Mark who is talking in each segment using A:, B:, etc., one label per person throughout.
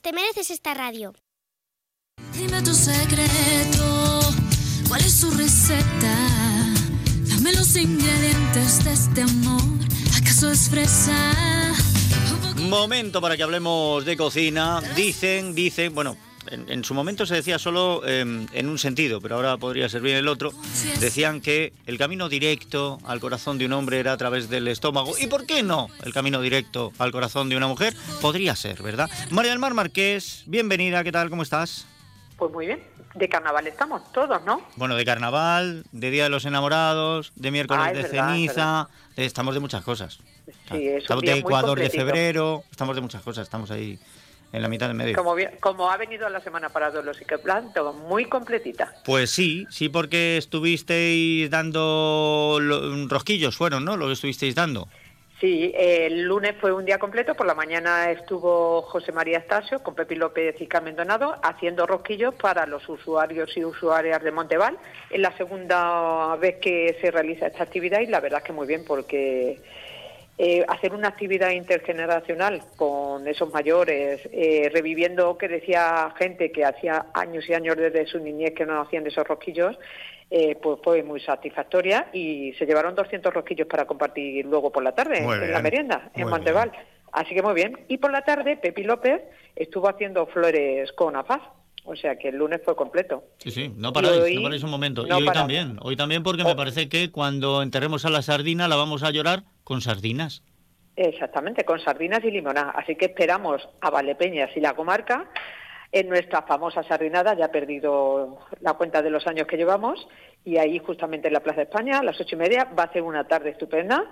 A: gracias, te mereces esta radio.
B: Dime tu secreto, ¿cuál es su receta? Dame los ingredientes de este amor, ¿acaso es fresa?
C: Momento para que hablemos de cocina. Dicen, dicen, bueno, en, su momento se decía solo em, en un sentido, pero ahora podría servir el otro. Decían que el camino directo al corazón de un hombre era a través del estómago. ¿Y por qué no el camino directo al corazón de una mujer? Podría ser, ¿verdad? María del Mar Marqués, bienvenida, ¿qué tal? ¿Cómo estás?
D: Pues muy bien. De carnaval estamos todos, ¿no?
C: Bueno, de carnaval, de Día de los Enamorados, de miércoles
D: Ah,
C: de
D: verdad,
C: ceniza, estamos de muchas cosas.
D: Sí, es
C: estamos de Ecuador de febrero, estamos de muchas cosas, estamos ahí en la mitad del medio.
D: Como, bien- como ha venido la semana para todos los y que planto, muy completita.
C: Pues sí, sí, porque estuvisteis dando lo- rosquillos, fueron, ¿no? Lo que estuvisteis dando.
D: Sí, el lunes fue un día completo. Por la mañana estuvo José María Estasio con Pepi López y Carmen Donado haciendo rosquillos para los usuarios y usuarias de Monteval. Es la segunda vez que se realiza esta actividad y la verdad es que muy bien porque eh, hacer una actividad intergeneracional con esos mayores, eh, reviviendo que decía gente que hacía años y años desde su niñez que no hacían esos rosquillos, eh, pues fue muy satisfactoria y se llevaron 200 rosquillos para compartir luego por la tarde
C: Muy
D: en
C: bien,
D: la merienda,
C: muy
D: en Monteval. Así que muy bien. Y por la tarde, Pepi López estuvo haciendo flores con afaz. O sea que el lunes fue completo.
C: Sí, sí, no paráis,
D: hoy
C: no paráis un momento.
D: no
C: y hoy
D: paramos.
C: también, hoy también porque
D: Oh.
C: me parece que cuando enterremos a la sardina la vamos a llorar con sardinas.
D: Exactamente, con sardinas y limonada. Así que esperamos a Valdepeñas y la comarca en nuestra famosa sardinada. Ya he perdido la cuenta de los años que llevamos. Y ahí, justamente en la Plaza de España, a las ocho y media, va a ser una tarde estupenda.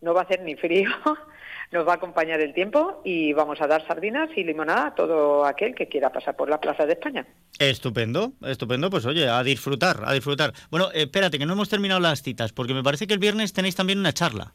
D: No va a hacer ni frío. Nos va a acompañar el tiempo y vamos a dar sardinas y limonada a todo aquel que quiera pasar por la Plaza de España.
C: Estupendo, estupendo, pues oye, a disfrutar, a disfrutar. Bueno, eh, espérate, que no hemos terminado las citas, porque me parece que el viernes tenéis también una charla.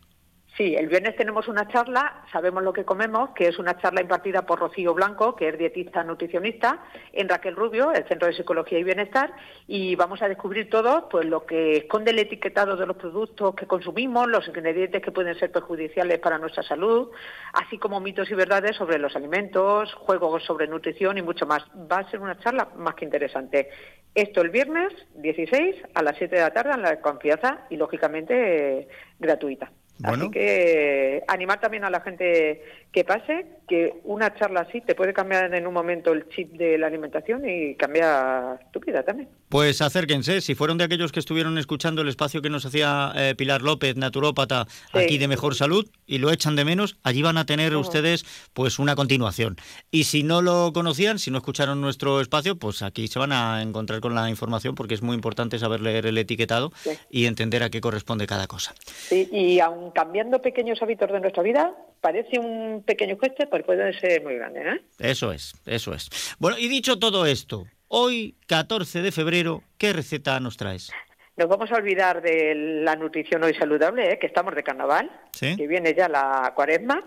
D: Sí, el viernes tenemos una charla, sabemos lo que comemos, que es una charla impartida por Rocío Blanco, que es dietista nutricionista, en Raquel Rubio, el Centro de Psicología y Bienestar, y vamos a descubrir todo pues lo que esconde el etiquetado de los productos que consumimos, los ingredientes que pueden ser perjudiciales para nuestra salud, así como mitos y verdades sobre los alimentos, juegos sobre nutrición y mucho más. Va a ser una charla más que interesante. Esto el viernes 16 a las 7 de la tarde en la confianza y lógicamente gratuita.
C: Bueno.
D: Así que animar también a la gente que pase, que una charla así te puede cambiar en un momento el chip de la alimentación y cambiar tu vida también.
C: Pues acérquense, si fueron de aquellos que estuvieron escuchando el espacio que nos hacía eh, Pilar López, naturópata,
D: Sí.
C: aquí de Mejor Salud, y lo echan de menos, allí van a tener ustedes pues una continuación. Y si no lo conocían, si no escucharon nuestro espacio, pues aquí se van a encontrar con la información porque es muy importante saber leer el etiquetado
D: Sí.
C: y entender a qué corresponde cada cosa.
D: Sí, y aun cambiando pequeños hábitos de nuestra vida, parece un pequeño gesto, pero puede ser muy grande. ¿eh?
C: Eso es, eso es. Bueno, y dicho todo esto, hoy, 14 de febrero, ¿qué receta nos traes?
D: Nos vamos a olvidar de la nutrición hoy saludable, ¿eh? que estamos de carnaval,
C: Sí.
D: que viene ya la cuaresma,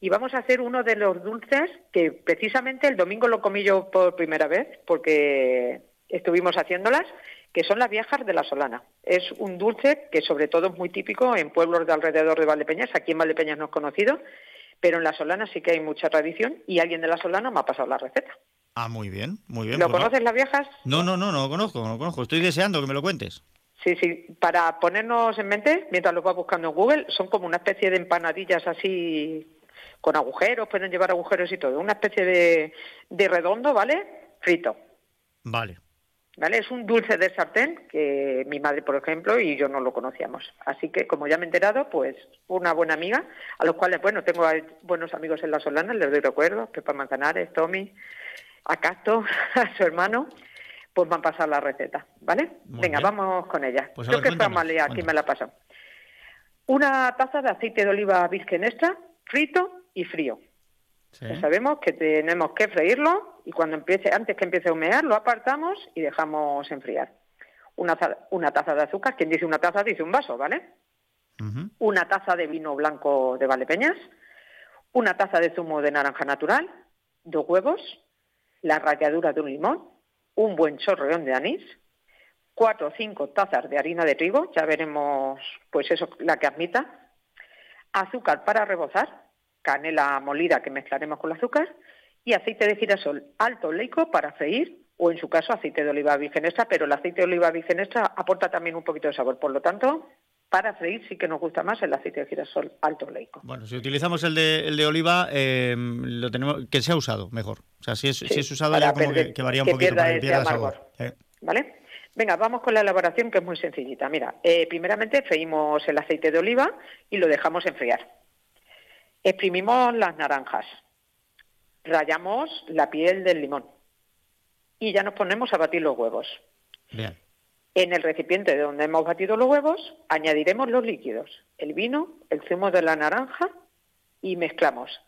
D: y vamos a hacer uno de los dulces que precisamente el domingo lo comí yo por primera vez, porque estuvimos haciéndolas, que son las viejas de la Solana. Es un dulce que sobre todo es muy típico en pueblos de alrededor de Valdepeñas, aquí en Valdepeñas no es conocido, pero en la Solana sí que hay mucha tradición y alguien de la Solana me ha pasado la receta.
C: Ah, muy bien, muy bien.
D: ¿Lo
C: pues
D: conoces las viejas?
C: No, no, no, no lo conozco, no lo conozco. Estoy deseando que me lo cuentes.
D: Sí, sí, para ponernos en mente, mientras lo vas buscando en Google, son como una especie de empanadillas así con agujeros, pueden llevar agujeros y todo, una especie de, de redondo, ¿vale? Frito,
C: Vale.
D: ¿Vale? Es un dulce de sartén que mi madre, por ejemplo, y yo no lo conocíamos. Así que, como ya me he enterado, pues una buena amiga, a los cuales, bueno, tengo a- buenos amigos en La Solana, les doy recuerdos, Pepa Manzanares, Tommy, a Casto, a su hermano, pues me han pasado la receta, ¿vale?
C: Muy
D: Venga,
C: bien.
D: vamos con ella.
C: Pues
D: Creo
C: ver,
D: que
C: cuéntanos,
D: Amalia quien me la pasado. Una taza de aceite de oliva virgen extra, frito y frío.
C: Sí.
D: Ya sabemos que tenemos que freírlo y cuando empiece, antes que empiece a humear, lo apartamos y dejamos enfriar. Una, una taza de azúcar, quien dice una taza dice un vaso, ¿vale? Una taza de vino blanco de Valdepeñas, una taza de zumo de naranja natural, dos huevos, la ralladura de un limón, un buen chorreón de anís, cuatro o cinco tazas de harina de trigo, ya veremos pues eso la que admita, azúcar para rebozar, canela molida que mezclaremos con el azúcar y aceite de girasol alto oleico para freír o en su caso aceite de oliva virgen extra, pero el aceite de oliva virgen extra aporta también un poquito de sabor. Por lo tanto, para freír sí que nos gusta más el aceite de girasol alto oleico.
C: Bueno, si utilizamos el de, el de oliva, eh, lo tenemos que sea usado mejor. O sea, si es, si es usado ya como que, varía un poquito, para que pierda sabor.
D: ¿Vale? Venga, vamos con la elaboración que es muy sencillita. Mira, eh, primeramente freímos el aceite de oliva y lo dejamos enfriar. Exprimimos las naranjas. Rayamos la piel del limón. Y ya nos ponemos a batir los huevos.
C: Bien.
D: En el recipiente de donde hemos batido los huevos, añadiremos los líquidos, el vino, el zumo de la naranja y mezclamos.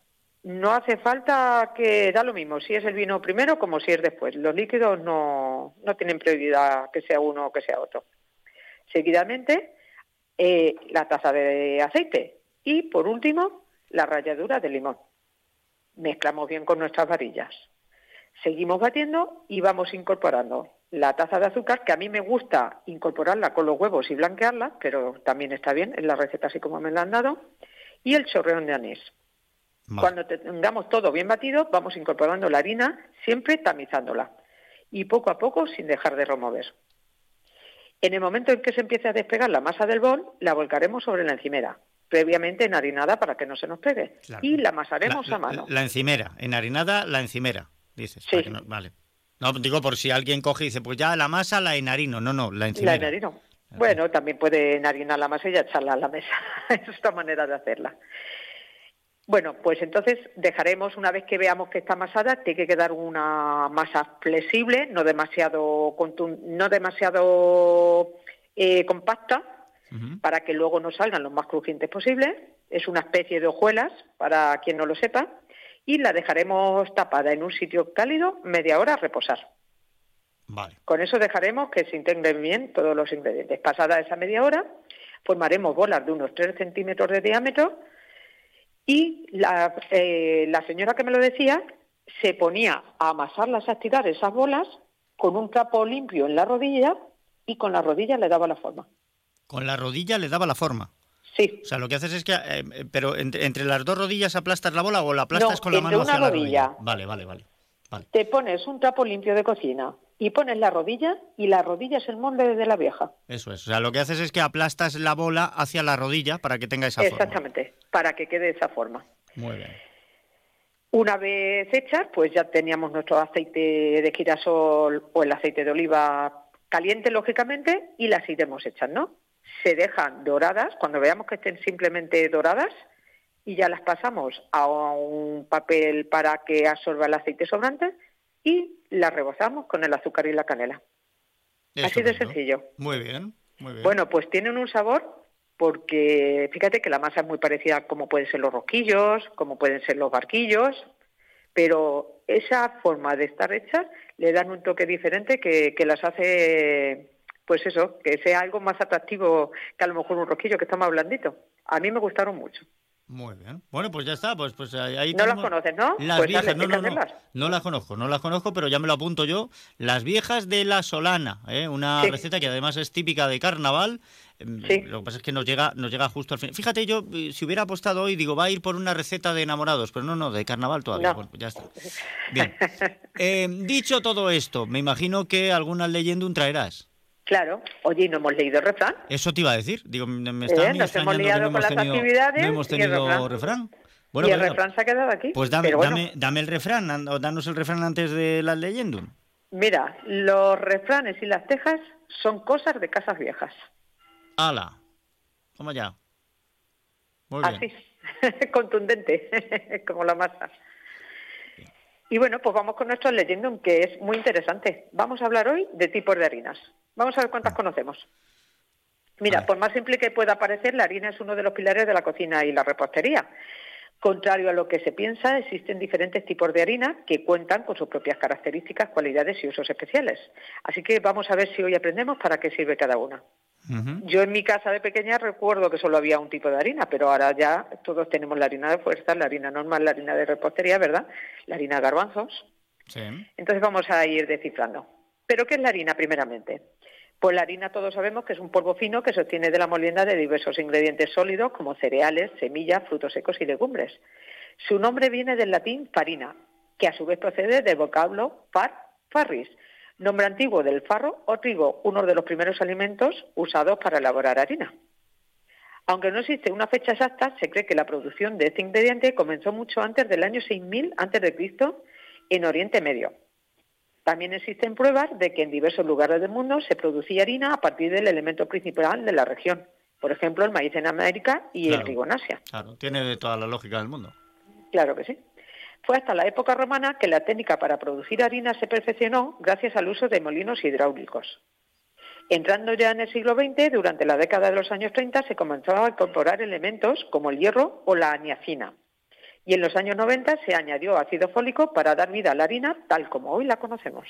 D: No hace falta que da lo mismo si es el vino primero como si es después. Los líquidos no, no tienen prioridad que sea uno o que sea otro. Seguidamente, eh, la taza de aceite y, por último, la ralladura de limón. Mezclamos bien con nuestras varillas. Seguimos batiendo y vamos incorporando la taza de azúcar, que a mí me gusta incorporarla con los huevos y blanquearla, pero también está bien en la receta así como me la han dado, y el chorreón de anís. Cuando tengamos todo bien batido, vamos incorporando la harina, siempre tamizándola, y poco a poco sin dejar de remover. En el momento en que se empiece a despegar la masa del bol, la volcaremos sobre la encimera, previamente enharinada para que no se nos pegue, y la amasaremos
C: a
D: mano.
C: La, encimera, enharinada la encimera, dices.
D: Sí.
C: vale. No, digo por si alguien coge y dice, pues ya la masa la enharino. No, no, la encimera.
D: La enharino. Bueno, también puede enharinar la masa y echarla a la mesa. es otra manera de hacerla. Bueno, pues entonces dejaremos, una vez que veamos que está amasada, tiene que quedar una masa flexible, no demasiado, no demasiado eh, compacta, para que luego nos salgan lo más crujientes posible. Es una especie de hojuelas, para quien no lo sepa y la dejaremos tapada en un sitio cálido media hora a reposar.
C: Vale.
D: Con eso dejaremos que se integren bien todos los ingredientes. Pasada esa media hora, formaremos bolas de unos 3 centímetros de diámetro y la, eh, la señora que me lo decía se ponía a amasarlas, a estirar esas bolas con un trapo limpio en la rodilla y con la rodilla le daba la forma.
C: Con la rodilla le daba la forma.
D: Sí.
C: O sea, lo que haces es que, eh, pero entre, las dos rodillas aplastas la bola o la aplastas con la mano
D: hacia
C: una
D: rodilla.
C: la rodilla. Vale, vale, vale,
D: Te pones un trapo limpio de cocina y pones la rodilla y la rodilla es el molde de la vieja.
C: Eso es. O sea, lo que haces es que aplastas la bola hacia la rodilla para que tenga esa
D: forma. Exactamente, para que quede esa forma.
C: Muy bien.
D: Una vez hecha, pues ya teníamos nuestro aceite de girasol o el aceite de oliva caliente, lógicamente, y las iremos hechas, ¿no? Se dejan doradas, cuando veamos que estén simplemente doradas, y ya las pasamos a un papel para que absorba el aceite sobrante y las rebozamos con el azúcar y la canela. Así de sencillo.
C: Muy bien, muy bien.
D: Bueno, pues tienen un sabor porque fíjate que la masa es muy parecida como pueden ser los rosquillos, como pueden ser los barquillos, pero esa forma de estar hechas le dan un toque diferente que, que las hace pues eso, que sea algo más atractivo que a lo mejor un rosquillo que está más blandito. A mí me gustaron mucho.
C: Muy bien. Bueno, pues ya está. Pues, pues ahí
D: no las conoces, ¿no?
C: Las
D: pues
C: viejas, no, no, no, no, las conozco, no las conozco, pero ya me lo apunto yo. Las viejas de la Solana, ¿eh? una receta que además es típica de carnaval. Em, lo que pasa es que nos llega, nos llega justo al final. Fíjate, yo eh, si hubiera apostado hoy, digo, va a ir por una receta de enamorados, pero no, no, de carnaval todavía. Bueno, ya está. Bien. Eh, dicho todo esto, me imagino que alguna leyenda traerás.
D: Claro, oye, ¿no hemos leído el refrán?
C: Eso te iba a decir. Digo, me está
D: eh, nos hemos liado con las actividades.
C: No hemos tenido refrán.
D: Bueno, y el refrán se ha quedado aquí.
C: Pues dame, dame, dame, el refrán, o danos el refrán antes de la leyenda.
D: Mira, los refranes y las tejas son cosas de casas viejas.
C: ¡Hala! ¿Cómo ya? Muy
D: bien. Así, contundente, como la masa. Y bueno, pues vamos con nuestro leyendum, que es muy interesante. Vamos a hablar hoy de tipos de harinas. Vamos a ver cuántas conocemos. Mira, por más simple que pueda parecer, la harina es uno de los pilares de la cocina y la repostería. Contrario a lo que se piensa, existen diferentes tipos de harina que cuentan con sus propias características, cualidades y usos especiales. Así que vamos a ver si hoy aprendemos para qué sirve cada una. Yo en mi casa de pequeña recuerdo que solo había un tipo de harina, pero ahora ya todos tenemos la harina de fuerza, la harina normal, la harina de repostería, ¿verdad? La harina de garbanzos.
C: Sí.
D: Entonces vamos a ir descifrando. ¿Pero qué es la harina primeramente? Pues la harina todos sabemos que es un polvo fino que se obtiene de la molienda de diversos ingredientes sólidos como cereales, semillas, frutos secos y legumbres. Su nombre viene del latín farina, que a su vez procede del vocablo far, farris, nombre antiguo del farro o trigo, uno de los primeros alimentos usados para elaborar harina. Aunque no existe una fecha exacta, se cree que la producción de este ingrediente comenzó mucho antes del año 6000 a.C. en Oriente Medio. También existen pruebas de que en diversos lugares del mundo se producía harina a partir del elemento principal de la región. Por ejemplo, el maíz en América y el trigo en Asia.
C: Claro, tiene toda la lógica del mundo.
D: Claro que sí. Fue hasta la época romana que la técnica para producir harina se perfeccionó gracias al uso de molinos hidráulicos. Entrando ya en el siglo XX, durante la década de los años 30 se comenzó a incorporar elementos como el hierro o la aniacina. Y en los años 90 se añadió ácido fólico para dar vida a la harina tal como hoy la conocemos.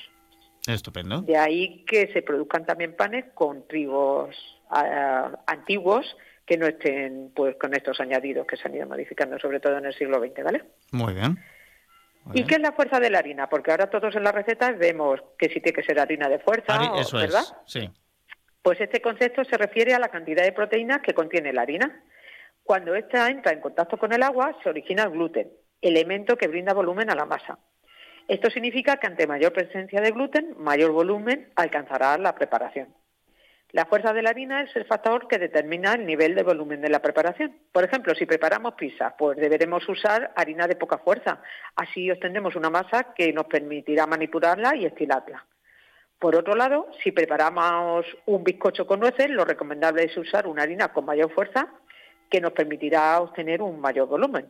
C: Estupendo.
D: De ahí que se produzcan también panes con trigos ah, antiguos que no estén pues con estos añadidos que se han ido modificando sobre todo en el siglo XX, ¿vale?
C: Muy bien.
D: ¿Y qué es la fuerza de la harina? Porque ahora todos en las recetas vemos que sí tiene que ser harina de fuerza,
C: eso
D: ¿verdad?
C: es, sí.
D: Pues este concepto se refiere a la cantidad de proteínas que contiene la harina. Cuando ésta entra en contacto con el agua, se origina el gluten, elemento que brinda volumen a la masa. Esto significa que ante mayor presencia de gluten, mayor volumen alcanzará la preparación. La fuerza de la harina es el factor que determina el nivel de volumen de la preparación. Por ejemplo, si preparamos pizza, pues deberemos usar harina de poca fuerza. Así obtendremos una masa que nos permitirá manipularla y estilarla. Por otro lado, si preparamos un bizcocho con nueces, lo recomendable es usar una harina con mayor fuerza que nos permitirá obtener un mayor volumen.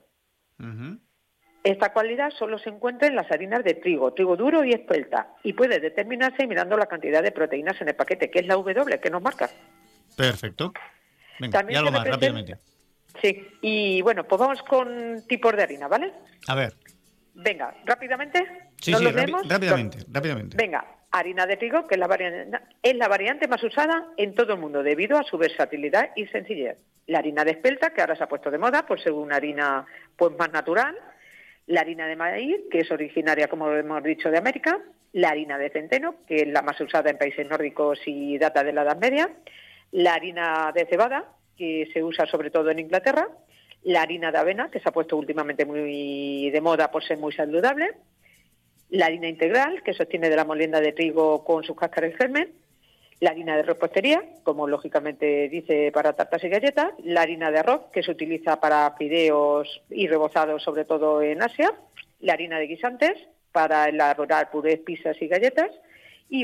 D: Esta cualidad solo se encuentra en las harinas de trigo, trigo duro y espelta, y puede determinarse mirando la cantidad de proteínas en el paquete, que es la W que nos marca.
C: Perfecto. Venga, y algo más, rápidamente.
D: Sí, y bueno, pues vamos con tipos de harina, ¿vale?
C: A ver.
D: Venga, rápidamente.
C: Sí, sí, rápidamente, rápidamente.
D: Venga, harina de trigo, que es la, variante, es la variante más usada en todo el mundo debido a su versatilidad y sencillez. La harina de espelta, que ahora se ha puesto de moda por ser una harina pues más natural. La harina de maíz, que es originaria, como hemos dicho, de América. La harina de centeno, que es la más usada en países nórdicos y data de la Edad Media. La harina de cebada, que se usa sobre todo en Inglaterra. La harina de avena, que se ha puesto últimamente muy de moda por ser muy saludable la harina integral, que se obtiene de la molienda de trigo con sus cáscaras y germen, la harina de repostería, como lógicamente dice para tartas y galletas, la harina de arroz, que se utiliza para fideos y rebozados, sobre todo en Asia, la harina de guisantes, para elaborar purés, pizzas y galletas, y,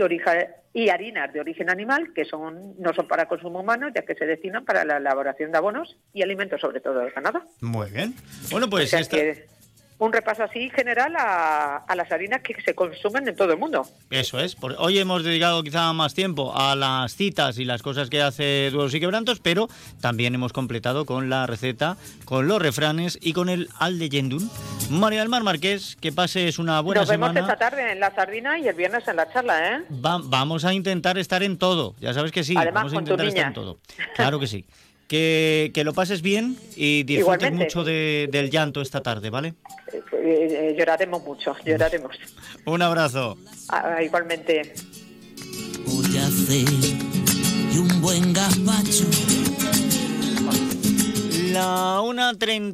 D: y harinas de origen animal, que son no son para consumo humano, ya que se destinan para la elaboración de abonos y alimentos, sobre todo del ganado.
C: Muy bien. Bueno, pues esta
D: un repaso así general a, las harinas que se consumen en todo el mundo.
C: Eso es. hoy hemos dedicado quizá más tiempo a las citas y las cosas que hace Duelos y Quebrantos, pero también hemos completado con la receta, con los refranes y con el al leyendum. María del Mar Marqués, que pases una buena semana.
D: Nos vemos esta tarde en la sardina y el viernes en la charla, ¿eh?
C: vamos a intentar estar en todo. Ya sabes que sí. vamos a intentar estar en todo. Claro que sí. Que, lo pases bien y disfrutes mucho del llanto esta tarde, ¿vale?
D: Eh, eh, lloraremos mucho, lloraremos.
C: Un abrazo.
D: Ah, igualmente.
B: Voy a hacer y un buen gazpacho.
C: La 1.30.